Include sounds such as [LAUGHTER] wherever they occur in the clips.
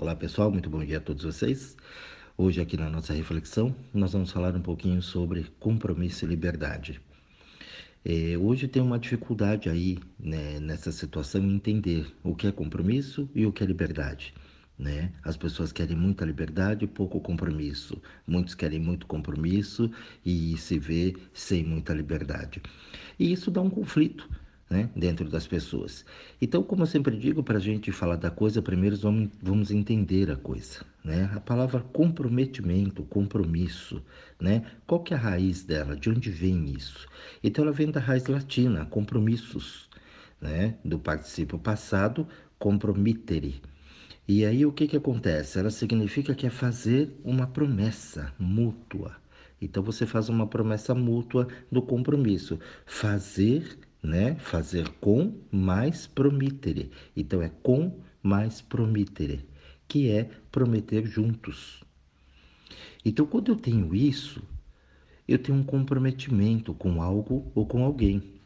Olá pessoal, muito bom dia a todos vocês. Hoje aqui na nossa reflexão nós vamos falar um pouquinho sobre compromisso e liberdade. É, hoje tem uma dificuldade aí né, nessa situação em entender o que é compromisso e o que é liberdade. Né? As pessoas querem muita liberdade e pouco compromisso. Muitos querem muito compromisso e se vê sem muita liberdade. E isso dá um conflito né, dentro das pessoas. Então, como eu sempre digo, para a gente falar da coisa, primeiro vamos, entender a coisa. Né? A palavra comprometimento, compromisso, né? qual que é a raiz dela? De onde vem isso? Então, ela vem da raiz latina, compromissos, né? do participo passado, compromittere. E aí o que, que acontece? Ela significa que é fazer uma promessa mútua. Então você faz uma promessa mútua do compromisso. Fazer né? Fazer com mais promittere. Então é com mais promittere, que é prometer juntos. Então quando eu tenho isso, eu tenho um comprometimento com algo ou com alguém.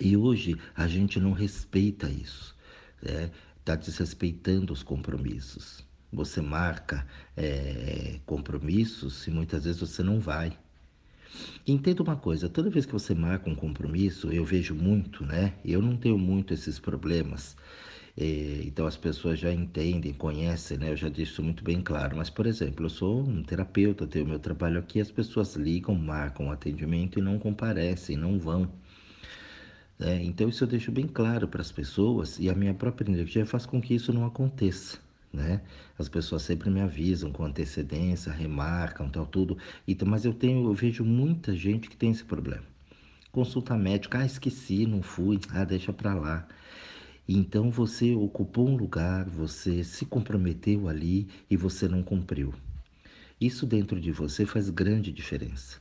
E hoje a gente não respeita isso, né? Está desrespeitando os compromissos. Você marca é, compromissos e muitas vezes você não vai. Entenda uma coisa, toda vez que você marca um compromisso, eu vejo muito, né? Eu não tenho muito esses problemas. É, então as pessoas já entendem, conhecem, né? Eu já isso muito bem claro. Mas, por exemplo, eu sou um terapeuta, tenho meu trabalho aqui, as pessoas ligam, marcam atendimento e não comparecem, não vão. É, então isso eu deixo bem claro para as pessoas e a minha própria energia faz com que isso não aconteça né? As pessoas sempre me avisam com antecedência, remarcam, tal, tudo. Então, mas eu tenho, eu vejo muita gente que tem esse problema. Consulta médica, ah, esqueci, não fui, ah, deixa para lá. Então você ocupou um lugar, você se comprometeu ali e você não cumpriu. Isso dentro de você faz grande diferença.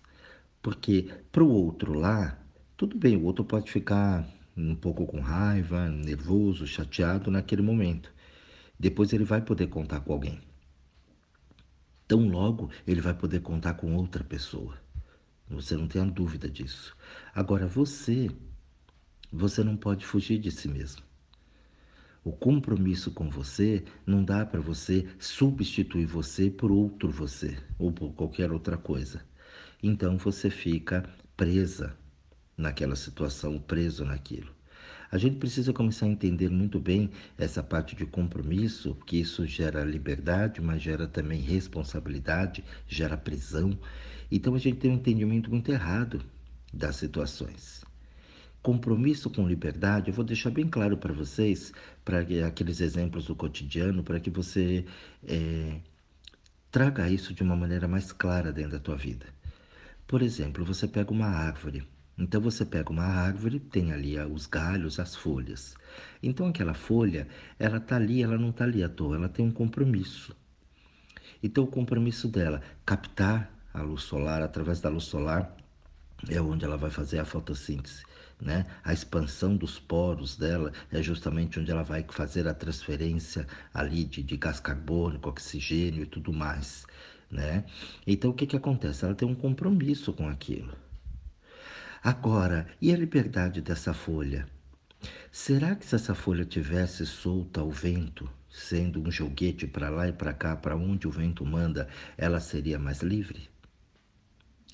Porque para o outro lá, tudo bem, o outro pode ficar um pouco com raiva, nervoso, chateado naquele momento. Depois ele vai poder contar com alguém. Tão logo ele vai poder contar com outra pessoa. Você não tenha dúvida disso. Agora você, você não pode fugir de si mesmo. O compromisso com você não dá para você substituir você por outro você ou por qualquer outra coisa. Então você fica presa naquela situação, preso naquilo. A gente precisa começar a entender muito bem essa parte de compromisso, que isso gera liberdade, mas gera também responsabilidade, gera prisão. Então a gente tem um entendimento muito errado das situações. Compromisso com liberdade, eu vou deixar bem claro para vocês, para aqueles exemplos do cotidiano, para que você é, traga isso de uma maneira mais clara dentro da tua vida. Por exemplo, você pega uma árvore. Então você pega uma árvore, tem ali os galhos, as folhas. Então aquela folha, ela está ali, ela não está ali à toa, ela tem um compromisso. Então o compromisso dela, captar a luz solar, através da luz solar, é onde ela vai fazer a fotossíntese. Né? A expansão dos poros dela é justamente onde ela vai fazer a transferência ali de, de gás carbônico, oxigênio e tudo mais. Né? Então o que, que acontece? Ela tem um compromisso com aquilo. Agora, e a liberdade dessa folha? Será que se essa folha tivesse solta ao vento, sendo um joguete para lá e para cá, para onde o vento manda, ela seria mais livre?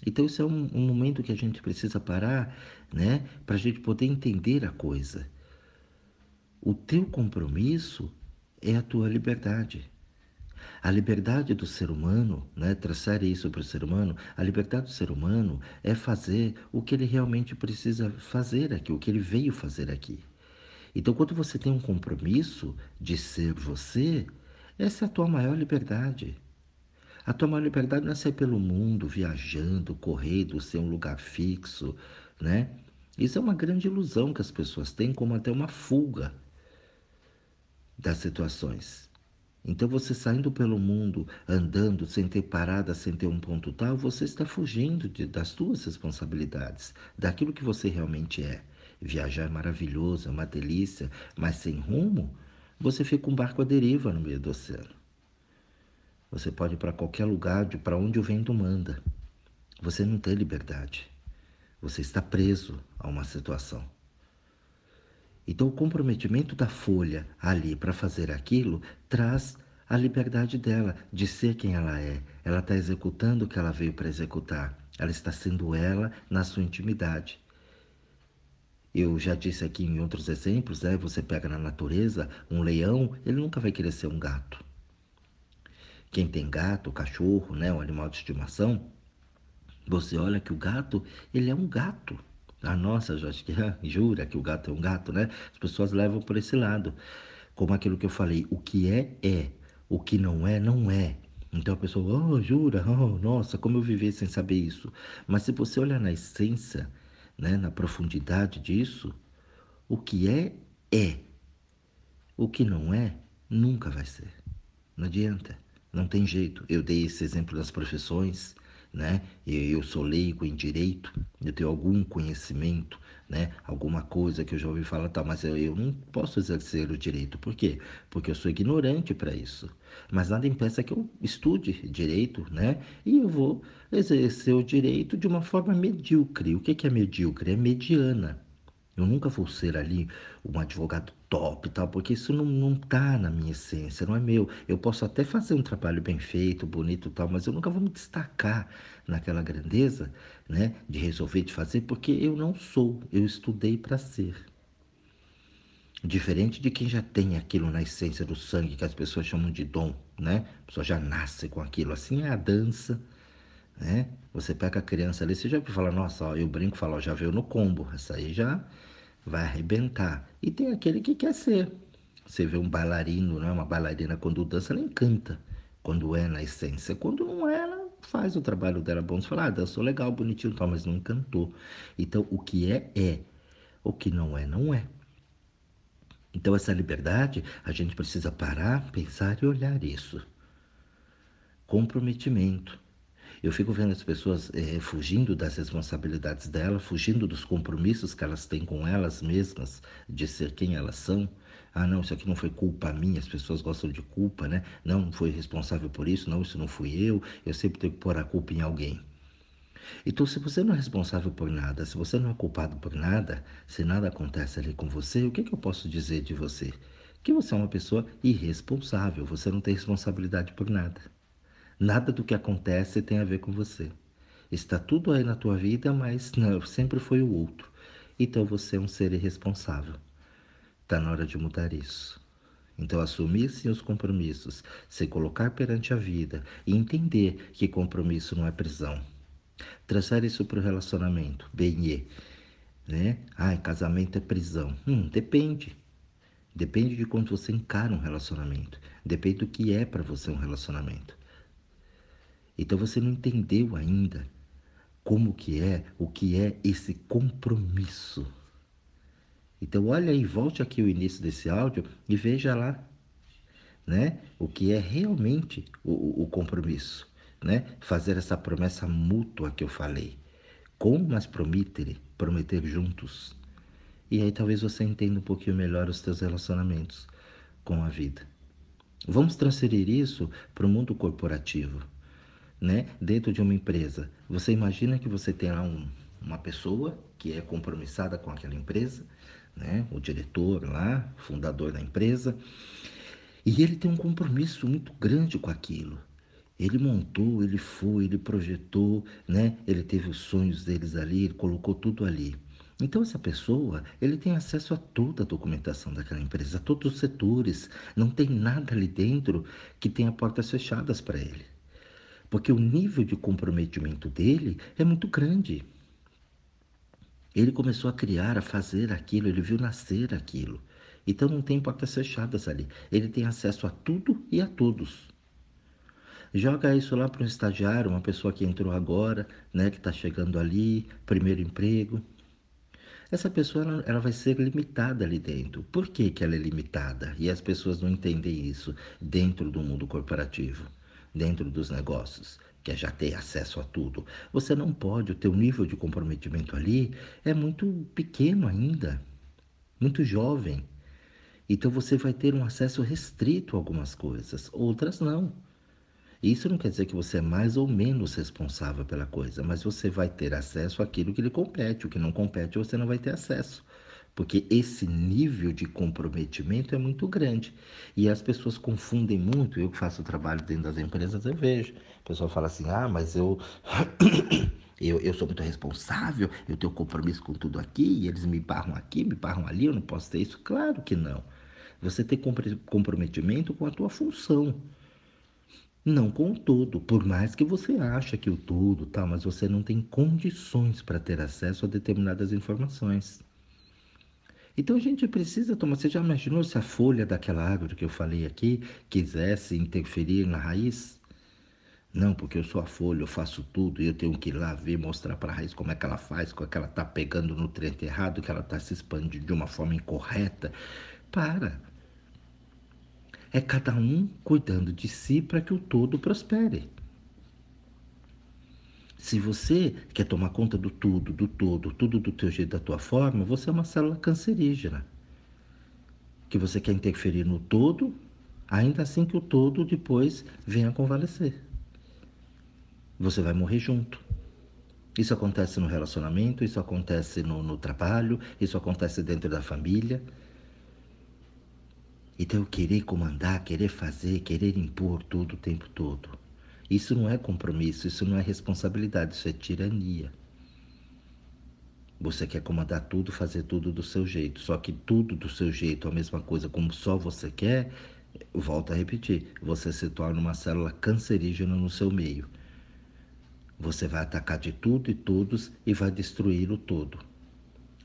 Então, isso é um, um momento que a gente precisa parar, né, para a gente poder entender a coisa. O teu compromisso é a tua liberdade. A liberdade do ser humano, né, traçar isso para o ser humano, a liberdade do ser humano é fazer o que ele realmente precisa fazer aqui, o que ele veio fazer aqui. Então, quando você tem um compromisso de ser você, essa é a tua maior liberdade. A tua maior liberdade não é sair pelo mundo, viajando, correndo, ser um lugar fixo, né? Isso é uma grande ilusão que as pessoas têm, como até uma fuga das situações. Então, você saindo pelo mundo, andando sem ter parada, sem ter um ponto tal, você está fugindo de, das suas responsabilidades, daquilo que você realmente é. Viajar é maravilhoso, é uma delícia, mas sem rumo, você fica um barco à deriva no meio do oceano. Você pode ir para qualquer lugar, para onde o vento manda. Você não tem liberdade. Você está preso a uma situação. Então, o comprometimento da folha ali para fazer aquilo traz a liberdade dela de ser quem ela é. Ela está executando o que ela veio para executar. Ela está sendo ela na sua intimidade. Eu já disse aqui em outros exemplos, né? Você pega na natureza um leão, ele nunca vai querer ser um gato. Quem tem gato, cachorro, né, um animal de estimação, você olha que o gato, ele é um gato. Ah, nossa, acho que jura que o gato é um gato, né? As pessoas levam por esse lado. Como aquilo que eu falei, o que é, é. O que não é, não é. Então a pessoa, oh, jura, oh, nossa, como eu vivi sem saber isso. Mas se você olhar na essência, né, na profundidade disso, o que é, é. O que não é, nunca vai ser. Não adianta, não tem jeito. Eu dei esse exemplo das profissões, né? Eu sou leigo em direito, eu tenho algum conhecimento, né? Alguma coisa que eu já ouvi falar, tal, mas eu, não posso exercer o direito. Por quê? Porque eu sou ignorante para isso. Mas nada impeça que eu estude direito, né? E eu vou exercer o direito de uma forma medíocre. O que é medíocre? É mediana. Eu nunca vou ser ali um advogado top e tal, porque isso não, não tá na minha essência, não é meu. Eu posso até fazer um trabalho bem feito, bonito e tal, mas eu nunca vou me destacar naquela grandeza, né, de resolver, de fazer, porque eu não sou, eu estudei para ser. Diferente de quem já tem aquilo na essência do sangue, que as pessoas chamam de dom, né? A pessoa já nasce com aquilo. Assim é a dança, né? Você pega a criança ali, você já falar, nossa, ó, eu brinco falo, ó, já veio no combo. Essa aí já vai arrebentar. E tem aquele que quer ser. Você vê um bailarino, né? uma bailarina, quando dança, ela encanta. Quando é na essência. Quando não é, ela faz o trabalho dela bom. Você fala, ah, dançou legal, bonitinho, tal, mas não encantou. Então, o que é, é. O que não é, não é. Então, essa liberdade, a gente precisa parar, pensar e olhar isso. Comprometimento eu fico vendo as pessoas é, fugindo das responsabilidades dela, fugindo dos compromissos que elas têm com elas mesmas, de ser quem elas são. Ah, não, isso aqui não foi culpa minha, as pessoas gostam de culpa, né? Não, não foi responsável por isso, não, isso não fui eu, eu sempre tenho que pôr a culpa em alguém. Então, se você não é responsável por nada, se você não é culpado por nada, se nada acontece ali com você, o que, que eu posso dizer de você? Que você é uma pessoa irresponsável, você não tem responsabilidade por nada. Nada do que acontece tem a ver com você. Está tudo aí na tua vida, mas [LAUGHS] não, sempre foi o outro. Então você é um ser irresponsável. Está na hora de mudar isso. Então, assumir sim os compromissos, se colocar perante a vida e entender que compromisso não é prisão. Trazer isso para o relacionamento, bem, né? Ai, casamento é prisão. Hum, depende. Depende de quando você encara um relacionamento. Depende do que é para você um relacionamento. Então você não entendeu ainda como que é, o que é esse compromisso. Então olha aí, volte aqui o início desse áudio e veja lá, né, o que é realmente o, o compromisso, né? Fazer essa promessa mútua que eu falei. Com, mas prometer, prometer juntos. E aí talvez você entenda um pouquinho melhor os teus relacionamentos com a vida. Vamos transferir isso para o mundo corporativo né, dentro de uma empresa. Você imagina que você tem lá um, uma pessoa que é compromissada com aquela empresa, né, o diretor lá, fundador da empresa, e ele tem um compromisso muito grande com aquilo. Ele montou, ele foi, ele projetou, né? Ele teve os sonhos deles ali, ele colocou tudo ali. Então essa pessoa, ele tem acesso a toda a documentação daquela empresa, a todos os setores. Não tem nada ali dentro que tenha portas fechadas para ele porque o nível de comprometimento dele é muito grande. Ele começou a criar, a fazer aquilo, ele viu nascer aquilo. Então não tem portas fechadas ali. Ele tem acesso a tudo e a todos. Joga isso lá para um estagiário, uma pessoa que entrou agora, né, que está chegando ali, primeiro emprego. Essa pessoa ela, ela, vai ser limitada ali dentro. Por que, que ela é limitada? E as pessoas não entendem isso dentro do mundo corporativo dentro dos negócios, que é já ter acesso a tudo. Você não pode, o teu nível de comprometimento ali é muito pequeno ainda, muito jovem. Então você vai ter um acesso restrito a algumas coisas, outras não. Isso não quer dizer que você é mais ou menos responsável pela coisa, mas você vai ter acesso àquilo que lhe compete. O que não compete, você não vai ter acesso. Porque esse nível de comprometimento é muito grande. E as pessoas confundem muito. Eu que faço trabalho dentro das empresas, eu vejo. O pessoal fala assim: ah, mas eu. [COUGHS] eu, eu sou muito responsável, eu tenho compromisso com tudo aqui, e eles me barram aqui, me barram ali, eu não posso ter isso. Claro que não. Você tem comprometimento com a tua função. Não com o todo, por mais que você ache que o todo, tá, mas você não tem condições para ter acesso a determinadas informações. Então a gente precisa tomar. Você já imaginou se a folha daquela árvore que eu falei aqui quisesse interferir na raiz? Não, porque eu sou a folha, eu faço tudo e eu tenho que ir lá ver, mostrar para a raiz como é que ela faz, como é que ela está pegando nutriente errado, que ela está se expandindo de uma forma incorreta. Para. É cada um cuidando de si para que o todo prospere. Se você quer tomar conta do tudo, do todo, tudo do teu jeito, da tua forma, você é uma célula cancerígena. Que você quer interferir no todo, ainda assim que o todo depois venha convalescer. Você vai morrer junto. Isso acontece no relacionamento, isso acontece no, no trabalho, isso acontece dentro da família. Então, querer comandar, querer fazer, querer impor tudo o tempo todo. Isso não é compromisso, isso não é responsabilidade, isso é tirania. Você quer comandar tudo, fazer tudo do seu jeito, só que tudo do seu jeito, a mesma coisa como só você quer, volta a repetir, você se torna uma célula cancerígena no seu meio. Você vai atacar de tudo e todos e vai destruir o todo.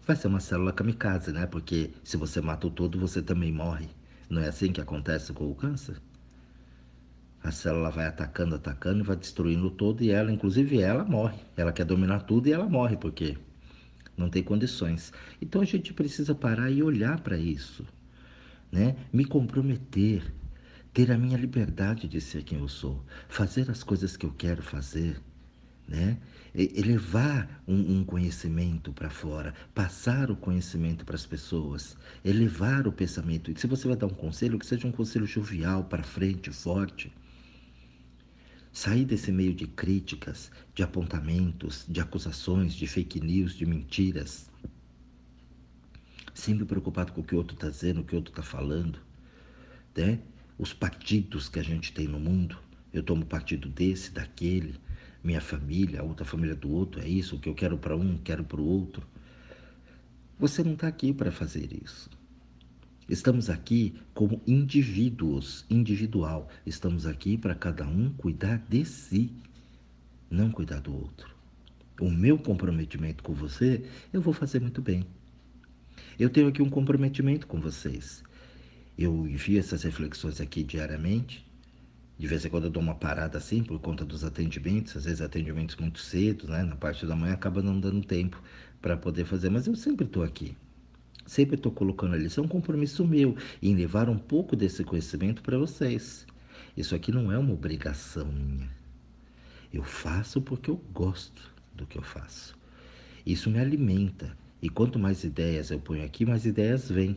Vai ser uma célula kamikaze, né? Porque se você mata o todo, você também morre. Não é assim que acontece com o câncer? A célula vai atacando, atacando, vai destruindo todo e ela, inclusive ela, morre. Ela quer dominar tudo e ela morre porque não tem condições. Então a gente precisa parar e olhar para isso, né? Me comprometer, ter a minha liberdade de ser quem eu sou, fazer as coisas que eu quero fazer, né? Elevar um, um conhecimento para fora, passar o conhecimento para as pessoas, elevar o pensamento. E se você vai dar um conselho, que seja um conselho jovial, para frente, forte Sair desse meio de críticas, de apontamentos, de acusações, de fake news, de mentiras. Sempre preocupado com o que o outro está dizendo, o que o outro está falando. Né? Os partidos que a gente tem no mundo. Eu tomo partido desse, daquele, minha família, a outra família do outro, é isso, o que eu quero para um, quero para o outro. Você não está aqui para fazer isso. Estamos aqui como indivíduos, individual. Estamos aqui para cada um cuidar de si, não cuidar do outro. O meu comprometimento com você, eu vou fazer muito bem. Eu tenho aqui um comprometimento com vocês. Eu envio essas reflexões aqui diariamente. De vez em quando eu dou uma parada assim por conta dos atendimentos, às vezes atendimentos muito cedo, né? Na parte da manhã acaba não dando tempo para poder fazer, mas eu sempre estou aqui. Sempre estou colocando ali. Isso é um compromisso meu em levar um pouco desse conhecimento para vocês. Isso aqui não é uma obrigação minha. Eu faço porque eu gosto do que eu faço. Isso me alimenta. E quanto mais ideias eu ponho aqui, mais ideias vêm.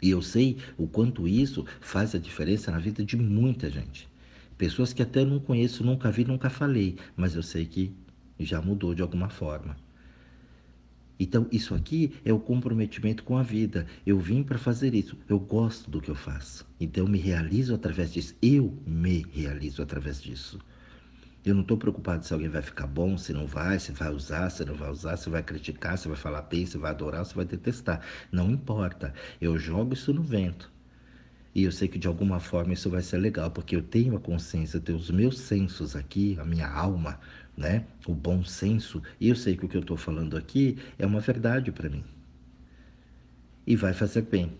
E eu sei o quanto isso faz a diferença na vida de muita gente. Pessoas que até não conheço, nunca vi, nunca falei, mas eu sei que já mudou de alguma forma. Então, isso aqui é o comprometimento com a vida. Eu vim para fazer isso. Eu gosto do que eu faço. Então, eu me realizo através disso. Eu me realizo através disso. Eu não estou preocupado se alguém vai ficar bom, se não vai, se vai usar, se não vai usar, se vai criticar, se vai falar bem, se vai adorar, se vai detestar. Não importa. Eu jogo isso no vento. E eu sei que de alguma forma isso vai ser legal, porque eu tenho a consciência, eu tenho os meus sensos aqui, a minha alma, né? O bom senso. E eu sei que o que eu estou falando aqui é uma verdade para mim. E vai fazer bem.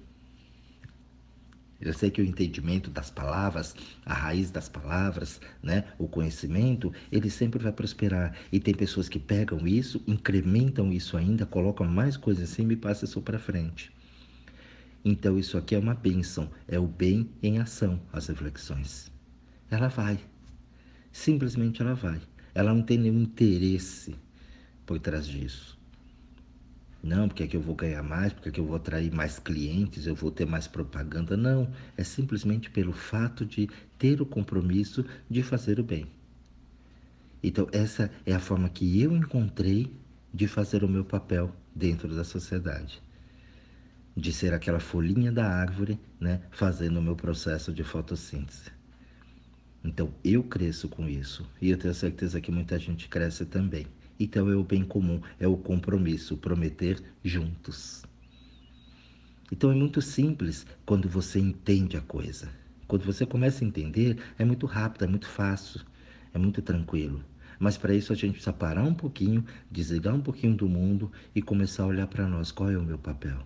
Eu sei que o entendimento das palavras, a raiz das palavras, né, o conhecimento, ele sempre vai prosperar. E tem pessoas que pegam isso, incrementam isso ainda, colocam mais coisas em cima e passam isso para frente. Então isso aqui é uma bênção, é o bem em ação, as reflexões. Ela vai. Simplesmente ela vai. Ela não tem nenhum interesse por trás disso. Não, porque é que eu vou ganhar mais, porque é que eu vou atrair mais clientes, eu vou ter mais propaganda. Não, é simplesmente pelo fato de ter o compromisso de fazer o bem. Então, essa é a forma que eu encontrei de fazer o meu papel dentro da sociedade. De ser aquela folhinha da árvore, né, fazendo o meu processo de fotossíntese. Então eu cresço com isso e eu tenho certeza que muita gente cresce também. Então é o bem comum, é o compromisso, prometer juntos. Então é muito simples quando você entende a coisa. Quando você começa a entender, é muito rápido, é muito fácil, é muito tranquilo. Mas para isso a gente precisa parar um pouquinho, desligar um pouquinho do mundo e começar a olhar para nós. Qual é o meu papel?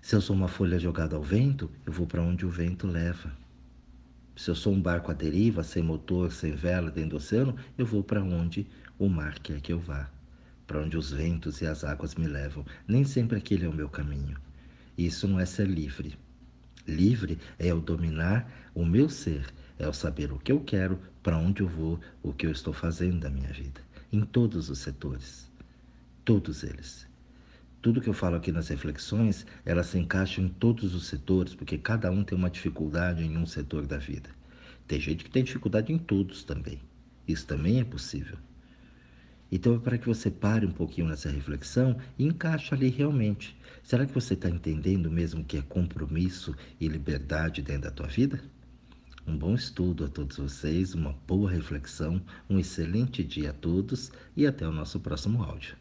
Se eu sou uma folha jogada ao vento, eu vou para onde o vento leva. Se eu sou um barco à deriva, sem motor, sem vela, dentro do oceano, eu vou para onde o mar quer que eu vá, para onde os ventos e as águas me levam. Nem sempre aquele é o meu caminho. Isso não é ser livre. Livre é eu dominar o meu ser, é eu saber o que eu quero, para onde eu vou, o que eu estou fazendo da minha vida, em todos os setores, todos eles. Tudo que eu falo aqui nas reflexões, elas se encaixam em todos os setores, porque cada um tem uma dificuldade em um setor da vida. Tem gente que tem dificuldade em todos também. Isso também é possível. Então é para que você pare um pouquinho nessa reflexão e encaixe ali realmente. Será que você está entendendo mesmo que é compromisso e liberdade dentro da tua vida? Um bom estudo a todos vocês, uma boa reflexão, um excelente dia a todos e até o nosso próximo áudio.